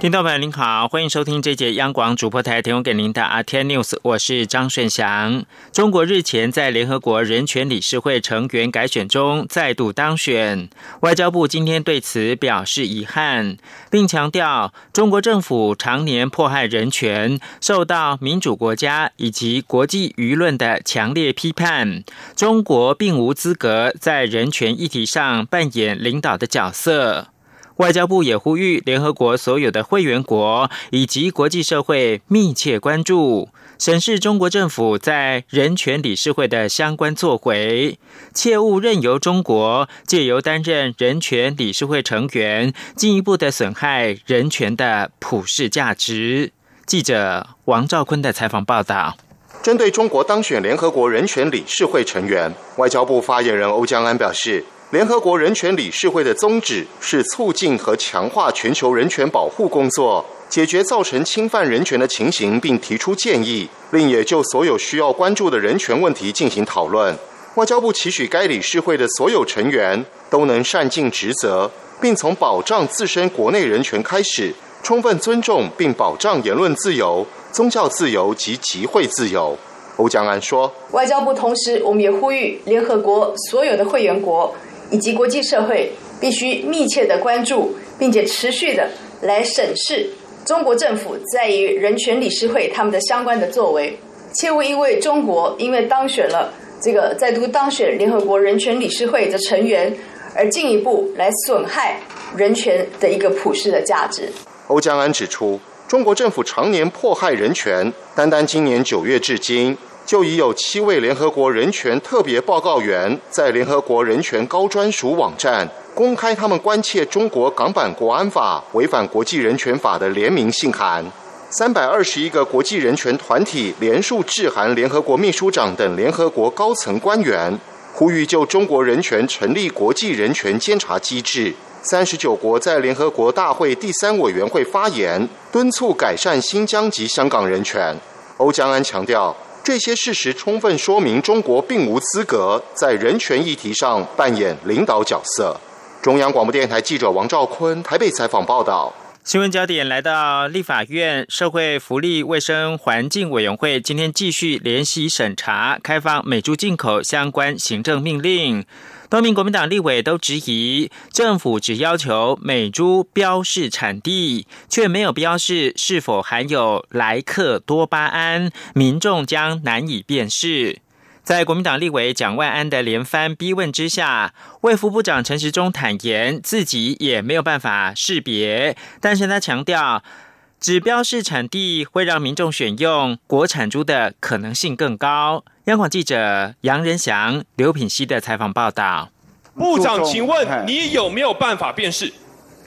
听众朋友您好，欢迎收听这节央广主播台提供给您的 RT News，我是张顺祥。中国日前在联合国人权理事会成员改选中再度当选，外交部今天对此表示遗憾，并强调中国政府常年迫害人权，受到民主国家以及国际舆论的强烈批判，中国并无资格在人权议题上扮演领导的角色。外交部也呼吁联合国所有的会员国以及国际社会密切关注、审视中国政府在人权理事会的相关作为，切勿任由中国借由担任人权理事会成员，进一步的损害人权的普世价值。记者王兆坤的采访报道。针对中国当选联合国人权理事会成员，外交部发言人欧江安表示。联合国人权理事会的宗旨是促进和强化全球人权保护工作，解决造成侵犯人权的情形，并提出建议，另也就所有需要关注的人权问题进行讨论。外交部期许该理事会的所有成员都能善尽职责，并从保障自身国内人权开始，充分尊重并保障言论自由、宗教自由及集会自由。欧江安说：“外交部同时，我们也呼吁联合国所有的会员国。”以及国际社会必须密切的关注，并且持续的来审视中国政府在于人权理事会他们的相关的作为，切勿因为中国因为当选了这个再度当选联合国人权理事会的成员，而进一步来损害人权的一个普世的价值。欧江安指出，中国政府常年迫害人权，单单今年九月至今。就已有七位联合国人权特别报告员在联合国人权高专属网站公开他们关切中国港版国安法违反国际人权法的联名信函。三百二十一个国际人权团体联署致函联合国秘书长等联合国高层官员，呼吁就中国人权成立国际人权监察机制。三十九国在联合国大会第三委员会发言，敦促改善新疆及香港人权。欧江安强调。这些事实充分说明，中国并无资格在人权议题上扮演领导角色。中央广播电台记者王兆坤台北采访报道。新闻焦点来到立法院社会福利卫生环境委员会，今天继续联席审查开放美猪进口相关行政命令。多名国民党立委都质疑，政府只要求美猪标示产地，却没有标示是否含有莱克多巴胺，民众将难以辨识。在国民党立委蒋万安的连番逼问之下，卫福部长陈时中坦言自己也没有办法识别，但是他强调，指标是产地会让民众选用国产猪的可能性更高。央广记者杨仁祥、刘品熙的采访报道。部长，请问你有没有办法辨识？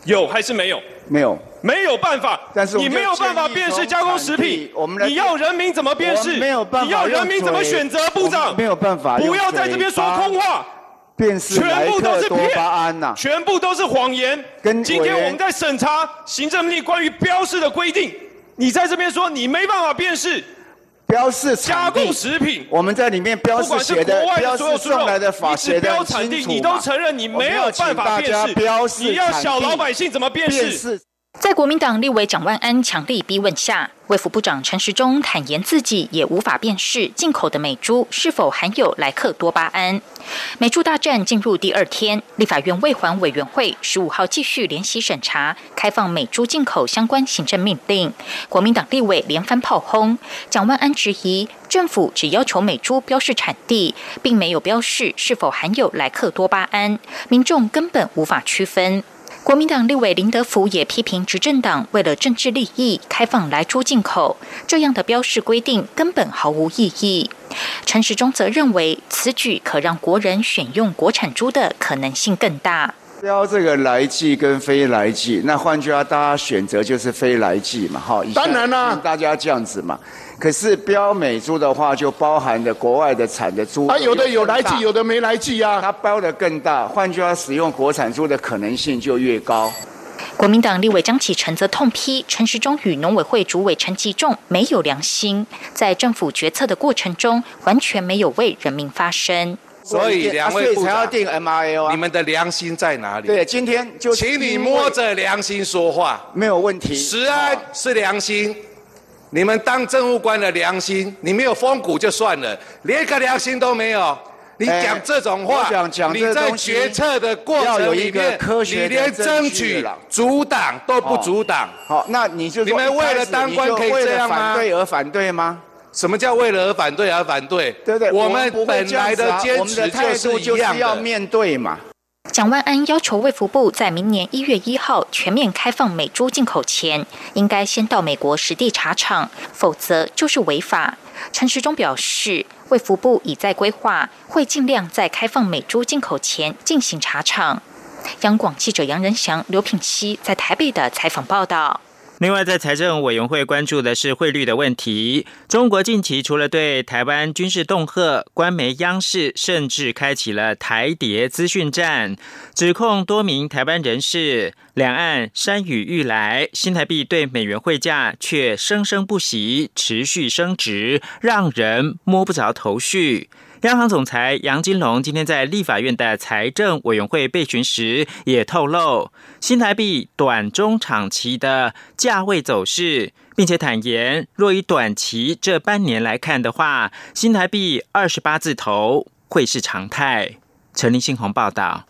有还是没有？没有，没有办法。但是你没有办法辨识加工食品，你要人民怎么辨识？没有办法。你要人民怎么选择？部长没有办法。不要在这边说空话。辨识全部都是多巴胺呐，全部都是谎言。跟今天我们在审查行政命令关于标示的规定，你在这边说你没办法辨识。标示加工食品，我们在里面标示写的标示送来的法写的产地，你都承认你没有办法辨识，你要小老百姓怎么辨识？在国民党立委蒋万安强力逼问下，卫福部长陈时中坦言自己也无法辨识进口的美猪是否含有莱克多巴胺。美猪大战进入第二天，立法院卫环委员会十五号继续联席审查开放美猪进口相关行政命令。国民党立委连番炮轰，蒋万安质疑政府只要求美猪标示产地，并没有标示是否含有莱克多巴胺，民众根本无法区分。国民党立委林德福也批评执政党为了政治利益开放来猪进口，这样的标示规定根本毫无意义。陈时中则认为此举可让国人选用国产猪的可能性更大。标这个来记跟非来记，那换句话，大家选择就是非来记嘛，哈。当然啦，大家这样子嘛。可是标美猪的话，就包含的国外的产的猪，它有的有来记，有的没来记啊。它标的更大，换句话，使用国产猪的可能性就越高。国民党立委张启臣则痛批陈时中与农委会主委陈吉仲没有良心，在政府决策的过程中完全没有为人民发声。所以两位部长，你们的良心在哪里？对，今天就请你摸着良心说话，没有问题。实安是良心，你们当政务官的良心，你没有风骨就算了，连个良心都没有。你讲这种话，你在决策的过程里面，你连争取阻挡都不阻挡。好，那你就你们为了当官可以这样吗？反对而反对吗？什么叫为了而反对而反对？对不对？我们本来的坚持就是一样要面对嘛。蒋万安要求卫福部在明年一月一号全面开放美猪进口前，应该先到美国实地查厂，否则就是违法。陈时中表示，卫福部已在规划，会尽量在开放美猪进口前进行查厂。央广记者杨仁祥、刘品熙在台北的采访报道。另外，在财政委员会关注的是汇率的问题。中国近期除了对台湾军事恫吓，官媒央视甚至开启了台谍资讯战，指控多名台湾人士两岸山雨欲来，新台币对美元汇价却生生不息，持续升值，让人摸不着头绪。央行总裁杨金龙今天在立法院的财政委员会备询时，也透露新台币短中长期的价位走势，并且坦言，若以短期这半年来看的话，新台币二十八字头会是常态。陈立信宏报道。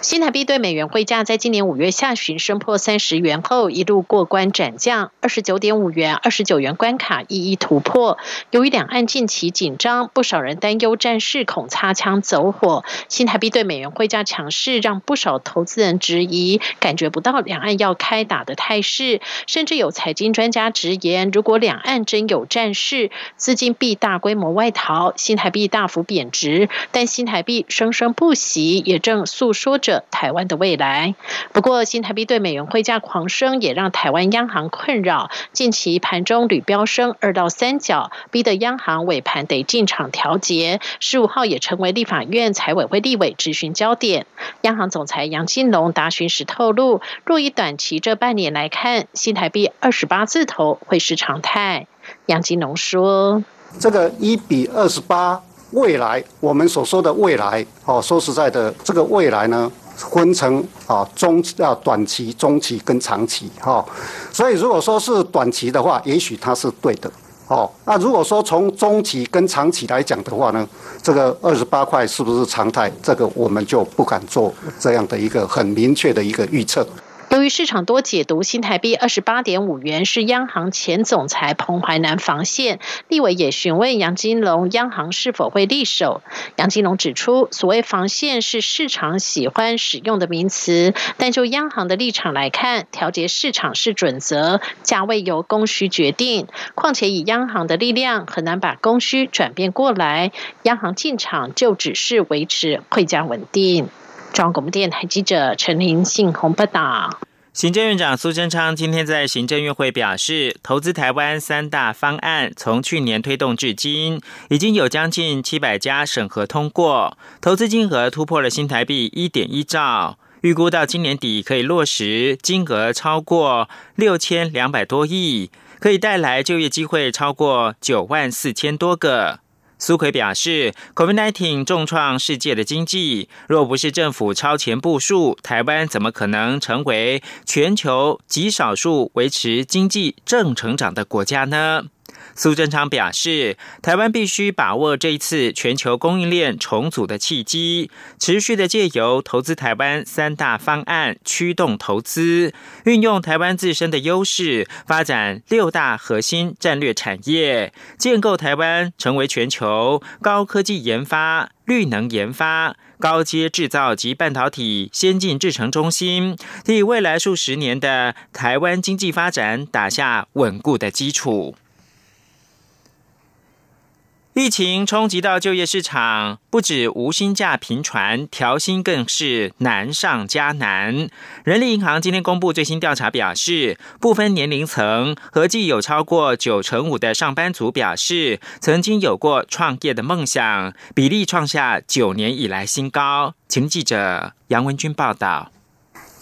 新台币对美元汇价在今年五月下旬升破三十元后，一路过关斩将，二十九点五元、二十九元关卡一一突破。由于两岸近期紧张，不少人担忧战事恐擦枪走火。新台币对美元汇价强势，让不少投资人质疑，感觉不到两岸要开打的态势。甚至有财经专家直言，如果两岸真有战事，资金必大规模外逃，新台币大幅贬值。但新台币生生不息，也正诉说着。台湾的未来。不过，新台币对美元汇价狂升，也让台湾央行困扰。近期盘中屡飙升二到三角，逼得央行尾盘得进场调节。十五号也成为立法院财委会立委质询焦点。央行总裁杨金龙答询时透露，若以短期这半年来看，新台币二十八字头会是常态。杨金龙说：“这个一比二十八。”未来我们所说的未来，哦，说实在的，这个未来呢，分成啊中啊短期、中期跟长期，哈。所以如果说是短期的话，也许它是对的，哦。那如果说从中期跟长期来讲的话呢，这个二十八块是不是常态？这个我们就不敢做这样的一个很明确的一个预测。由于市场多解读新台币二十八点五元是央行前总裁彭淮南防线，立委也询问杨金龙央行是否会立守。杨金龙指出，所谓防线是市场喜欢使用的名词，但就央行的立场来看，调节市场是准则，价位由供需决定。况且以央行的力量，很难把供需转变过来，央行进场就只是维持汇价稳定。中央广电台记者陈林信洪报道。行政院长苏贞昌今天在行政院会表示，投资台湾三大方案从去年推动至今，已经有将近七百家审核通过，投资金额突破了新台币一点一兆，预估到今年底可以落实，金额超过六千两百多亿，可以带来就业机会超过九万四千多个。苏奎表示，COVID-19 重创世界的经济，若不是政府超前部署，台湾怎么可能成为全球极少数维持经济正成长的国家呢？苏贞昌表示，台湾必须把握这一次全球供应链重组的契机，持续的借由投资台湾三大方案驱动投资，运用台湾自身的优势，发展六大核心战略产业，建构台湾成为全球高科技研发、绿能研发、高阶制造及半导体先进制程中心，替未来数十年的台湾经济发展打下稳固的基础。疫情冲击到就业市场，不止无薪假频传，调薪更是难上加难。人力银行今天公布最新调查表示，部分年龄层合计有超过九成五的上班族表示，曾经有过创业的梦想，比例创下九年以来新高。请记者杨文君报道。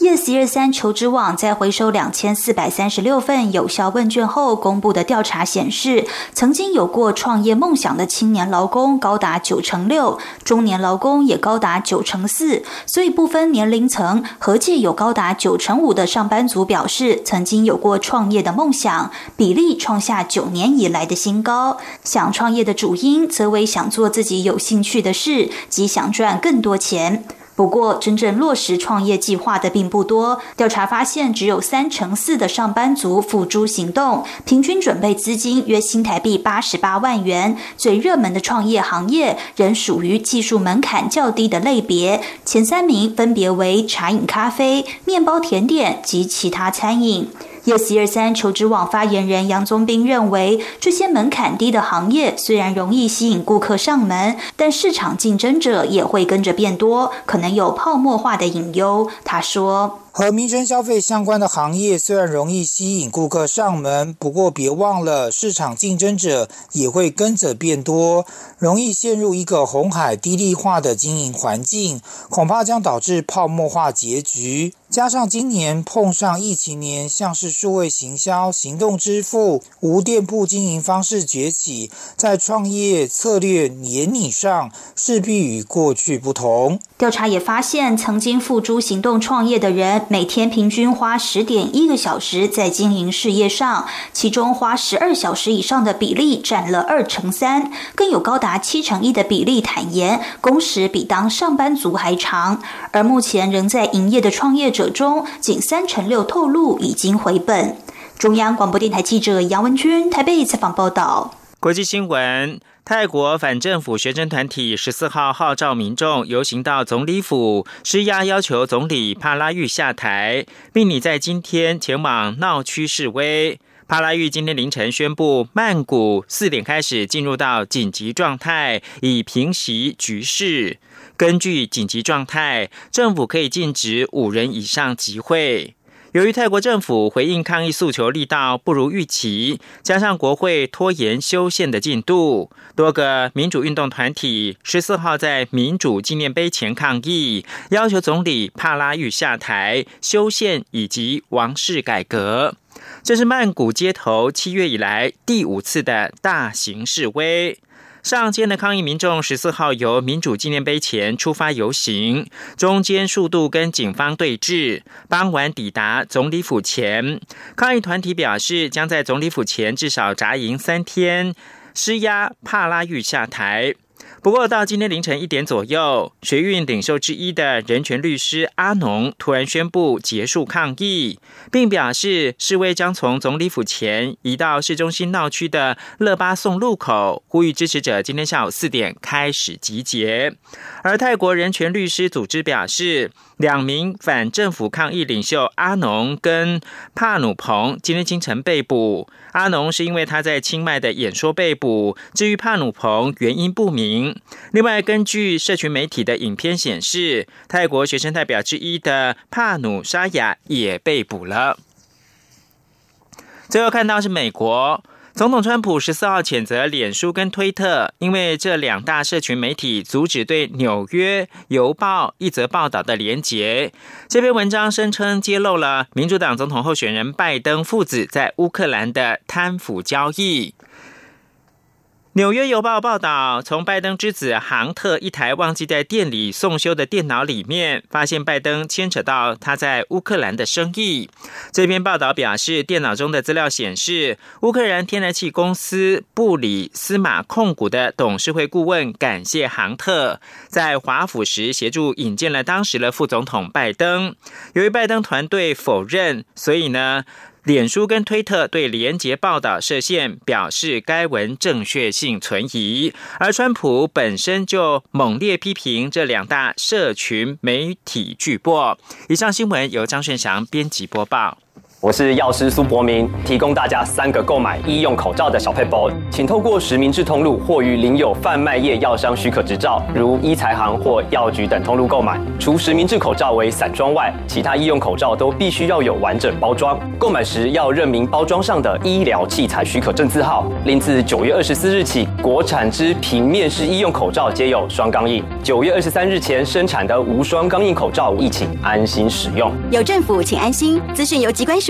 Yes 一二三求职网在回收两千四百三十六份有效问卷后公布的调查显示，曾经有过创业梦想的青年劳工高达九成六，中年劳工也高达九成四，所以不分年龄层，合计有高达九成五的上班族表示曾经有过创业的梦想，比例创下九年以来的新高。想创业的主因则为想做自己有兴趣的事及想赚更多钱。不过，真正落实创业计划的并不多。调查发现，只有三成四的上班族付诸行动，平均准备资金约新台币八十八万元。最热门的创业行业仍属于技术门槛较低的类别，前三名分别为茶饮、咖啡、面包、甜点及其他餐饮。Yes 二三求职网发言人杨宗斌认为，这些门槛低的行业虽然容易吸引顾客上门，但市场竞争者也会跟着变多，可能有泡沫化的隐忧。他说。和民生消费相关的行业虽然容易吸引顾客上门，不过别忘了市场竞争者也会跟着变多，容易陷入一个红海低利化的经营环境，恐怕将导致泡沫化结局。加上今年碰上疫情年，像是数位行销、行动支付、无店铺经营方式崛起，在创业策略研拟上势必与过去不同。调查也发现，曾经付诸行动创业的人。每天平均花十点一个小时在经营事业上，其中花十二小时以上的比例占了二成三，更有高达七成一的比例坦言工时比当上班族还长。而目前仍在营业的创业者中，仅三成六透露已经回本。中央广播电台记者杨文君台北采访报道。国际新闻。泰国反政府学生团体十四号号召民众游行到总理府施压，要求总理帕拉育下台，并拟在今天前往闹区示威。帕拉育今天凌晨宣布，曼谷四点开始进入到紧急状态，以平息局势。根据紧急状态，政府可以禁止五人以上集会。由于泰国政府回应抗议诉求力道不如预期，加上国会拖延修宪的进度，多个民主运动团体十四号在民主纪念碑前抗议，要求总理帕拉育下台、修宪以及王室改革。这是曼谷街头七月以来第五次的大型示威。上街的抗议民众十四号由民主纪念碑前出发游行，中间数度跟警方对峙，傍晚抵达总理府前。抗议团体表示，将在总理府前至少扎营三天，施压帕拉育下台。不过，到今天凌晨一点左右，学运领袖之一的人权律师阿农突然宣布结束抗议，并表示示威将从总理府前移到市中心闹区的勒巴颂路口，呼吁支持者今天下午四点开始集结。而泰国人权律师组织表示。两名反政府抗议领袖阿农跟帕努蓬今天清晨被捕。阿农是因为他在清迈的演说被捕，至于帕努蓬原因不明。另外，根据社群媒体的影片显示，泰国学生代表之一的帕努沙雅也被捕了。最后看到是美国。总统川普十四号谴责脸书跟推特，因为这两大社群媒体阻止对《纽约邮报》一则报道的连结。这篇文章声称揭露了民主党总统候选人拜登父子在乌克兰的贪腐交易。纽约邮报报道，从拜登之子杭特一台忘记在店里送修的电脑里面，发现拜登牵扯到他在乌克兰的生意。这篇报道表示，电脑中的资料显示，乌克兰天然气公司布里斯马控股的董事会顾问感谢杭特在华府时协助引荐了当时的副总统拜登。由于拜登团队否认，所以呢？脸书跟推特对连结报道设限，表示该文正确性存疑。而川普本身就猛烈批评这两大社群媒体巨擘。以上新闻由张顺祥编辑播报。我是药师苏博明，提供大家三个购买医用口罩的小配包，请透过实名制通路或与领有贩卖业药商许可执照，如医材行或药局等通路购买。除实名制口罩为散装外，其他医用口罩都必须要有完整包装。购买时要认明包装上的医疗器材许可证字号。另自九月二十四日起，国产之平面式医用口罩皆有双钢印。九月二十三日前生产的无双钢印口罩，一起安心使用。有政府，请安心。资讯由机关署。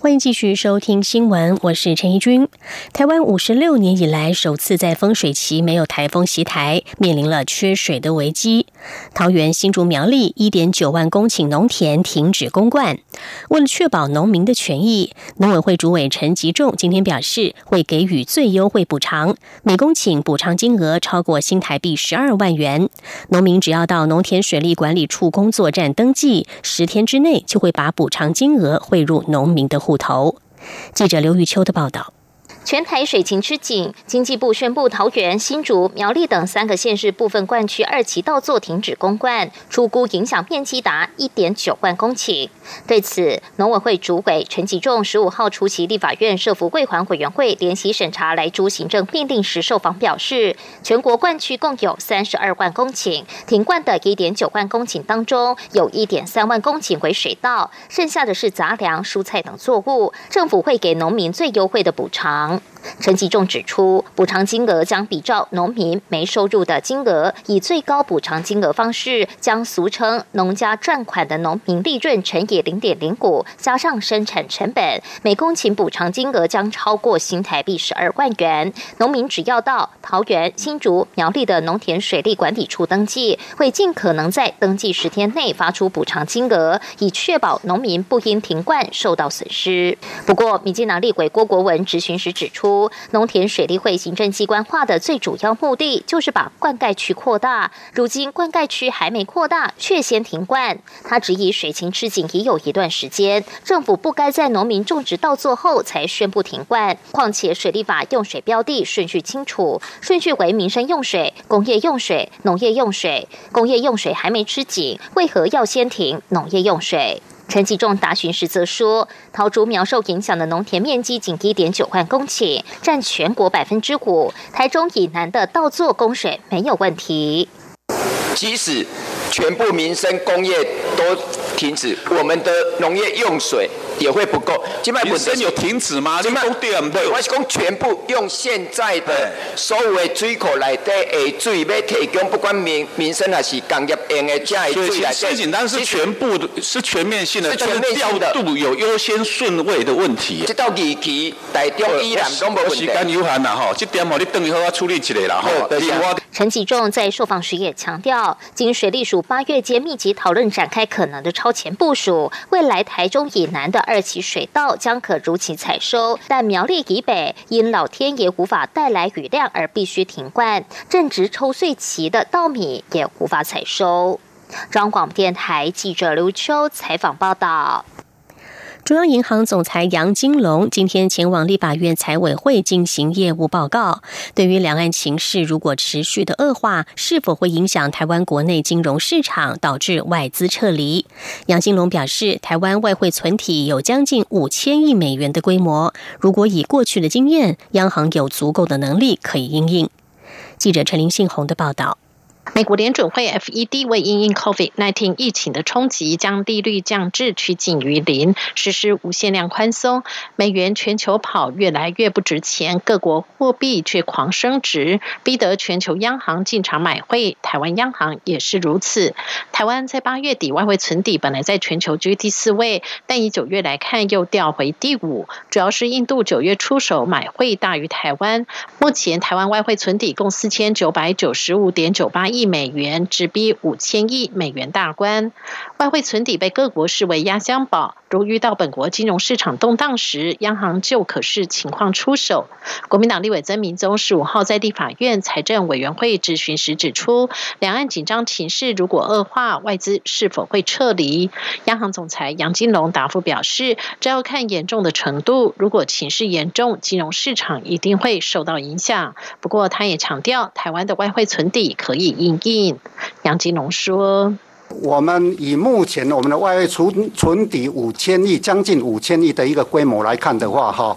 欢迎继续收听新闻，我是陈怡君。台湾五十六年以来首次在风水期没有台风袭台，面临了缺水的危机。桃园新竹苗栗一点九万公顷农田停止公灌，为了确保农民的权益，农委会主委陈吉仲今天表示，会给予最优惠补偿，每公顷补偿金额超过新台币十二万元。农民只要到农田水利管理处工作站登记，十天之内就会把补偿金额汇入农民的虎头。记者刘玉秋的报道。全台水情吃紧，经济部宣布桃园、新竹、苗栗等三个县市部分灌区二期稻作停止公灌，出估影响面积达一点九万公顷。对此，农委会主委陈吉仲十五号出席立法院社福会环委员会联席审查来诸行政命令时受访表示，全国灌区共有三十二万公顷，停灌的一点九万公顷当中，有一点三万公顷为水稻，剩下的是杂粮、蔬菜等作物，政府会给农民最优惠的补偿。out. 陈吉仲指出，补偿金额将比照农民没收入的金额，以最高补偿金额方式，将俗称农家赚款的农民利润乘以零点零五，加上生产成本，每公顷补偿金额将超过新台币十二万元。农民只要到桃园、新竹、苗栗的农田水利管理处登记，会尽可能在登记十天内发出补偿金额，以确保农民不因停灌受到损失。不过，民进党立委郭国文质询时指出。农田水利会行政机关化的最主要目的，就是把灌溉区扩大。如今灌溉区还没扩大，却先停灌。他质疑水情吃紧已有一段时间，政府不该在农民种植稻作后才宣布停灌。况且水利法用水标的顺序清楚，顺序为民生用水、工业用水、农业用水。工业用水还没吃紧，为何要先停农业用水？陈吉仲答询时则说，桃竹苗受影响的农田面积仅一点九万公顷，占全国百分之五。台中以南的稻作供水没有问题。即使全部民生工业都停止，我们的农业用水。也会不够。本身有停止吗？今麦对，我是讲全部用现在的所有的水库来底的水要提供，不管民民生还是工业用的这些水来。最简单是全部的，是全面性的，但是调度有优先顺位的问题。这到日期台中依然都没问题。时间有限啦吼，这点吼你等于好处理一下啦吼。陈启仲在受访时也强调，经水利署八月间密集讨论展开可能的超前部署，未来台中以南的。二期水稻将可如期采收，但苗栗以北因老天爷无法带来雨量而必须停灌，正值抽穗期的稻米也无法采收。中广电台记者刘秋采访报道。中央银行总裁杨金龙今天前往立法院财委会进行业务报告。对于两岸情势如果持续的恶化，是否会影响台湾国内金融市场，导致外资撤离？杨金龙表示，台湾外汇存体有将近五千亿美元的规模，如果以过去的经验，央行有足够的能力可以应应。记者陈林信宏的报道。美国联准会 FED 为因应 COVID-19 疫情的冲击，将利率降至趋近于零，实施无限量宽松。美元全球跑越来越不值钱，各国货币却狂升值，逼得全球央行进场买汇。台湾央行也是如此。台湾在八月底外汇存底本来在全球居第四位，但以九月来看又掉回第五，主要是印度九月出手买汇大于台湾。目前台湾外汇存底共四千九百九十五点九八亿。亿美元，直逼五千亿美元大关。外汇存底被各国视为压箱宝，如遇到本国金融市场动荡时，央行就可视情况出手。国民党立委曾明宗十五号在地法院财政委员会质询时指出，两岸紧张情势如果恶化，外资是否会撤离？央行总裁杨金龙答复表示，这要看严重的程度，如果情势严重，金融市场一定会受到影响。不过，他也强调，台湾的外汇存底可以应应。杨金龙说。我们以目前我们的外汇存存底五千亿，将近五千亿的一个规模来看的话，哈，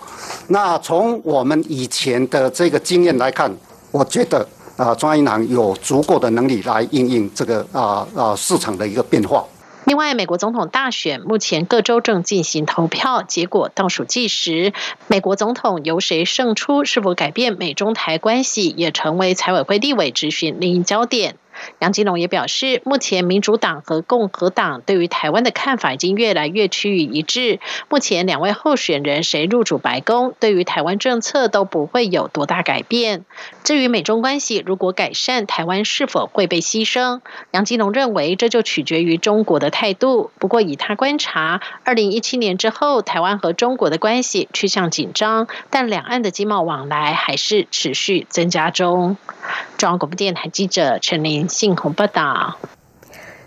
那从我们以前的这个经验来看，我觉得啊，中央银行有足够的能力来应应这个啊啊市场的一个变化。另外，美国总统大选目前各州正进行投票，结果倒数计时，美国总统由谁胜出，是否改变美中台关系，也成为财委会立委质询另一焦点。杨金龙也表示，目前民主党和共和党对于台湾的看法已经越来越趋于一致。目前两位候选人谁入主白宫，对于台湾政策都不会有多大改变。至于美中关系如果改善，台湾是否会被牺牲？杨金龙认为，这就取决于中国的态度。不过，以他观察，二零一七年之后，台湾和中国的关系趋向紧张，但两岸的经贸往来还是持续增加中。中央广播电台记者陈琳。信洪报道。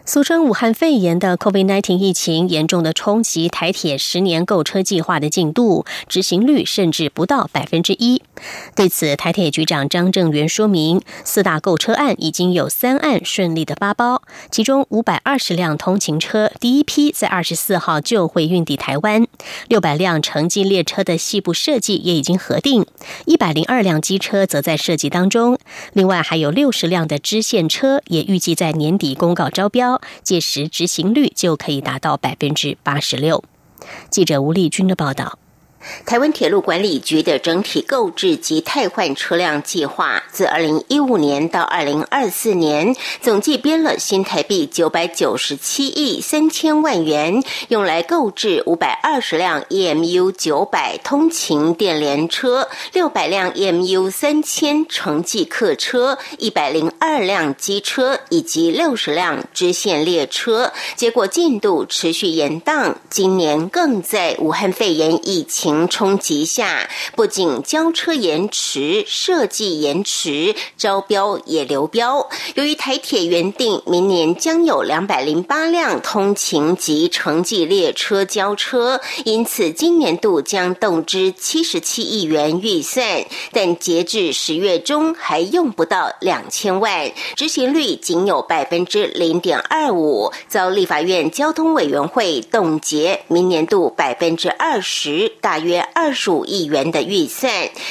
俗称武汉肺炎的 COVID-19 疫情严重的冲击台铁十年购车计划的进度，执行率甚至不到百分之一。对此，台铁局长张正元说明，四大购车案已经有三案顺利的发包，其中五百二十辆通勤车第一批在二十四号就会运抵台湾，六百辆城际列车的细部设计也已经核定，一百零二辆机车则在设计当中，另外还有六十辆的支线车也预计在年底公告招标。届时执行率就可以达到百分之八十六。记者吴丽君的报道。台湾铁路管理局的整体购置及汰换车辆计划，自二零一五年到二零二四年，总计编了新台币九百九十七亿三千万元，用来购置五百二十辆 EMU 九百通勤电联车、六百辆 EMU 三千城际客车、一百零二辆机车以及六十辆支线列车。结果进度持续延宕，今年更在武汉肺炎疫情。冲击下，不仅交车延迟、设计延迟，招标也流标。由于台铁原定明年将有两百零八辆通勤及城际列车交车，因此今年度将动支七十七亿元预算，但截至十月中还用不到两千万，执行率仅有百分之零点二五，遭立法院交通委员会冻结明年度百分之二十大。约约二十五亿元的预算，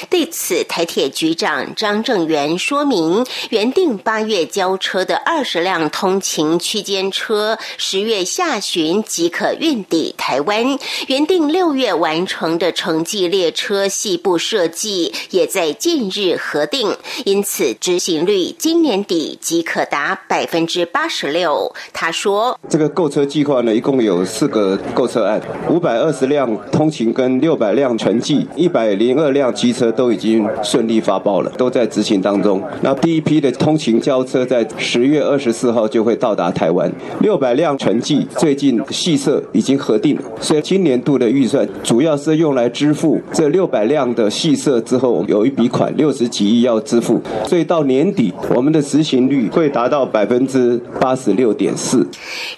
对此台铁局长张正元说明，原定八月交车的二十辆通勤区间车，十月下旬即可运抵台湾；原定六月完成的城际列车细部设计，也在近日核定，因此执行率今年底即可达百分之八十六。他说：“这个购车计划呢，一共有四个购车案，五百二十辆通勤跟六百。”百辆全计，一百零二辆机车都已经顺利发包了，都在执行当中。那第一批的通勤交车在十月二十四号就会到达台湾。六百辆全计最近细设已经核定，所以今年度的预算主要是用来支付这六百辆的细设之后，有一笔款六十几亿要支付，所以到年底我们的执行率会达到百分之八十六点四。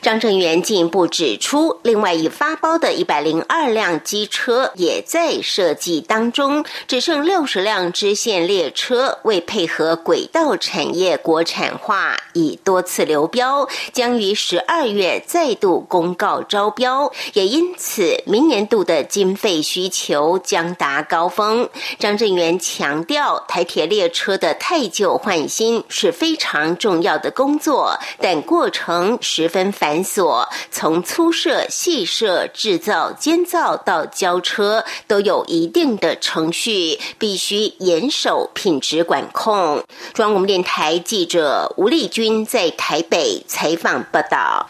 张正元进一步指出，另外已发包的一百零二辆机车也。在设计当中，只剩六十辆支线列车，为配合轨道产业国产化，已多次流标，将于十二月再度公告招标，也因此明年度的经费需求将达高峰。张振元强调，台铁列车的太旧换新是非常重要的工作，但过程十分繁琐，从粗设、细设、制造、监造到交车。都有一定的程序，必须严守品质管控。中央广播电台记者吴丽君在台北采访报道。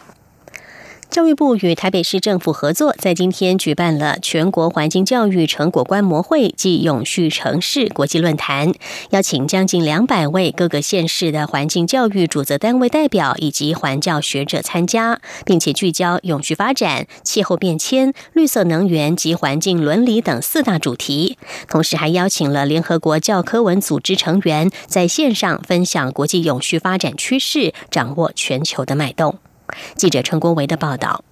教育部与台北市政府合作，在今天举办了全国环境教育成果观摩会暨永续城市国际论坛，邀请将近两百位各个县市的环境教育主责单位代表以及环教学者参加，并且聚焦永续发展、气候变迁、绿色能源及环境伦理等四大主题。同时，还邀请了联合国教科文组织成员在线上分享国际永续发展趋势，掌握全球的脉动。记者陈国维的报道。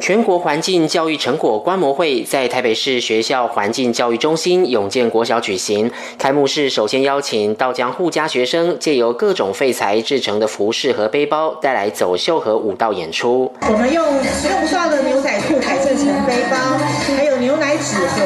全国环境教育成果观摩会在台北市学校环境教育中心永建国小举行。开幕式首先邀请道江护家学生借由各种废材制成的服饰和背包，带来走秀和舞蹈演出。我们用用不到的牛仔裤改制成背包，还有牛奶纸盒，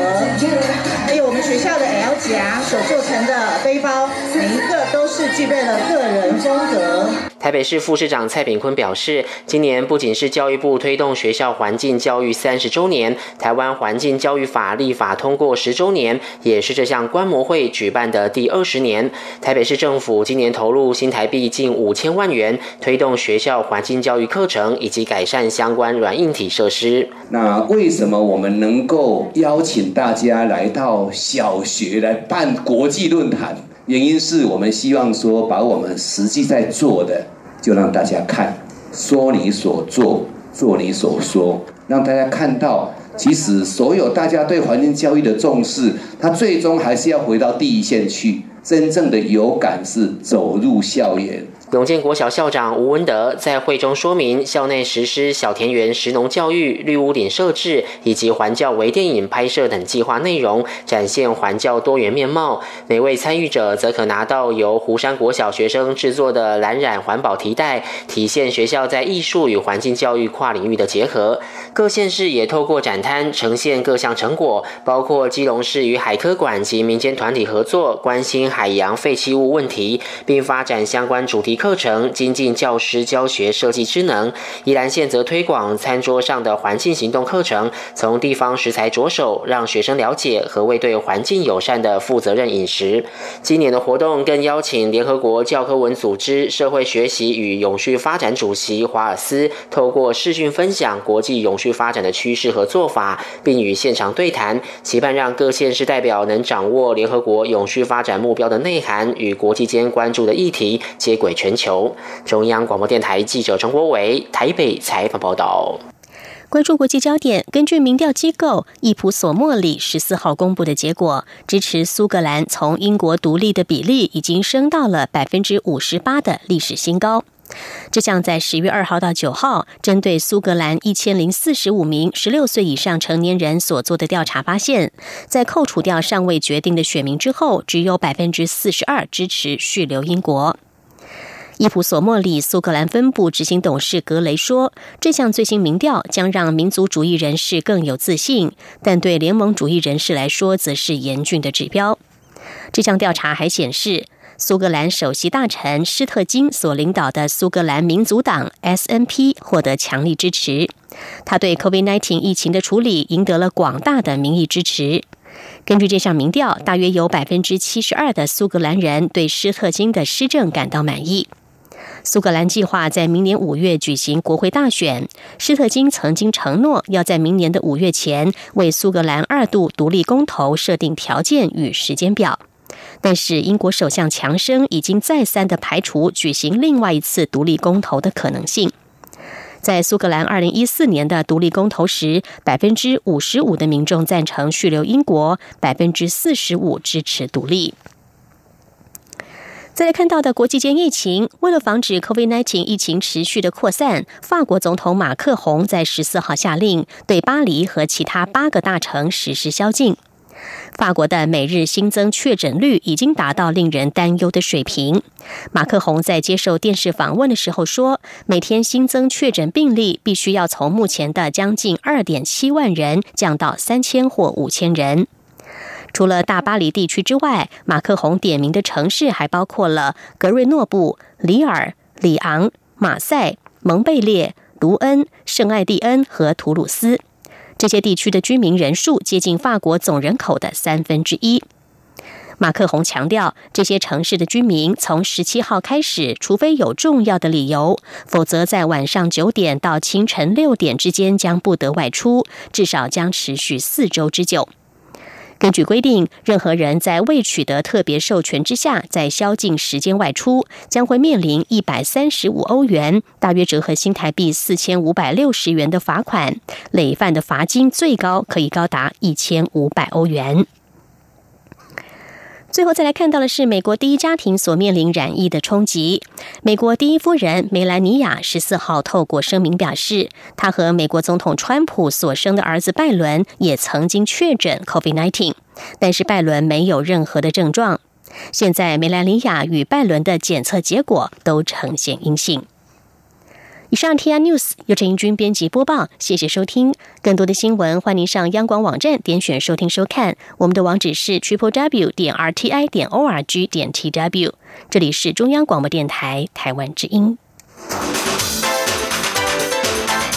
还有我们学校的 L 夹所做成的背包，每一个都是具备了个人风格。台北市副市长蔡炳坤表示，今年不仅是教育部推动学校环境教育三十周年，台湾环境教育法立法通过十周年，也是这项观摩会举办的第二十年。台北市政府今年投入新台币近五千万元，推动学校环境教育课程以及改善相关软硬体设施。那为什么我们能够邀请大家来到小学来办国际论坛？原因是我们希望说，把我们实际在做的。就让大家看，说你所做，做你所说，让大家看到，其实所有大家对环境教育的重视，它最终还是要回到第一线去，真正的有感是走入校园。永建国小校长吴文德在会中说明，校内实施小田园食农教育、绿屋顶设置以及环教微电影拍摄等计划内容，展现环教多元面貌。每位参与者则可拿到由湖山国小学生制作的蓝染环保提袋，体现学校在艺术与环境教育跨领域的结合。各县市也透过展摊呈现各项成果，包括基隆市与海科馆及民间团体合作，关心海洋废弃物问题，并发展相关主题。课程精进教师教学设计之能，宜兰县则推广餐桌上的环境行动课程，从地方食材着手，让学生了解何谓对环境友善的负责任饮食。今年的活动更邀请联合国教科文组织社会学习与永续发展主席华尔斯，透过视讯分享国际永续发展的趋势和做法，并与现场对谈，期盼让各县市代表能掌握联合国永续发展目标的内涵与国际间关注的议题接轨全。全球中央广播电台记者陈国伟台北采访报道。关注国际焦点，根据民调机构易普索莫里十四号公布的结果，支持苏格兰从英国独立的比例已经升到了百分之五十八的历史新高。这项在十月二号到九号针对苏格兰一千零四十五名十六岁以上成年人所做的调查发现，在扣除掉尚未决定的选民之后，只有百分之四十二支持续留英国。伊普索莫里苏格兰分部执行董事格雷说：“这项最新民调将让民族主义人士更有自信，但对联盟主义人士来说，则是严峻的指标。”这项调查还显示，苏格兰首席大臣施特金所领导的苏格兰民族党 （SNP） 获得强力支持。他对 COVID-19 疫情的处理赢得了广大的民意支持。根据这项民调，大约有百分之七十二的苏格兰人对施特金的施政感到满意。苏格兰计划在明年五月举行国会大选。施特金曾经承诺要在明年的五月前为苏格兰二度独立公投设定条件与时间表，但是英国首相强生已经再三的排除举行另外一次独立公投的可能性。在苏格兰二零一四年的独立公投时，百分之五十五的民众赞成续留英国，百分之四十五支持独立。再来看到的国际间疫情，为了防止 COVID-19 疫情持续的扩散，法国总统马克宏在十四号下令对巴黎和其他八个大城实施宵禁。法国的每日新增确诊率已经达到令人担忧的水平。马克宏在接受电视访问的时候说，每天新增确诊病例必须要从目前的将近二点七万人降到三千或五千人。除了大巴黎地区之外，马克宏点名的城市还包括了格瑞诺布、里尔、里昂、马赛、蒙贝列、卢恩、圣艾蒂恩和图鲁斯。这些地区的居民人数接近法国总人口的三分之一。马克宏强调，这些城市的居民从十七号开始，除非有重要的理由，否则在晚上九点到清晨六点之间将不得外出，至少将持续四周之久。根据规定，任何人在未取得特别授权之下，在宵禁时间外出，将会面临一百三十五欧元（大约折合新台币四千五百六十元）的罚款，累犯的罚金最高可以高达一千五百欧元。最后再来看到的是，美国第一家庭所面临染疫的冲击。美国第一夫人梅兰妮亚十四号透过声明表示，她和美国总统川普所生的儿子拜伦也曾经确诊 COVID-19，但是拜伦没有任何的症状。现在梅兰妮亚与拜伦的检测结果都呈现阴性。以上 T I News 由陈英军编辑播报，谢谢收听。更多的新闻，欢迎上央广网站点选收听收看。我们的网址是 triple w 点 r t i 点 o r g 点 t w。这里是中央广播电台台湾之音。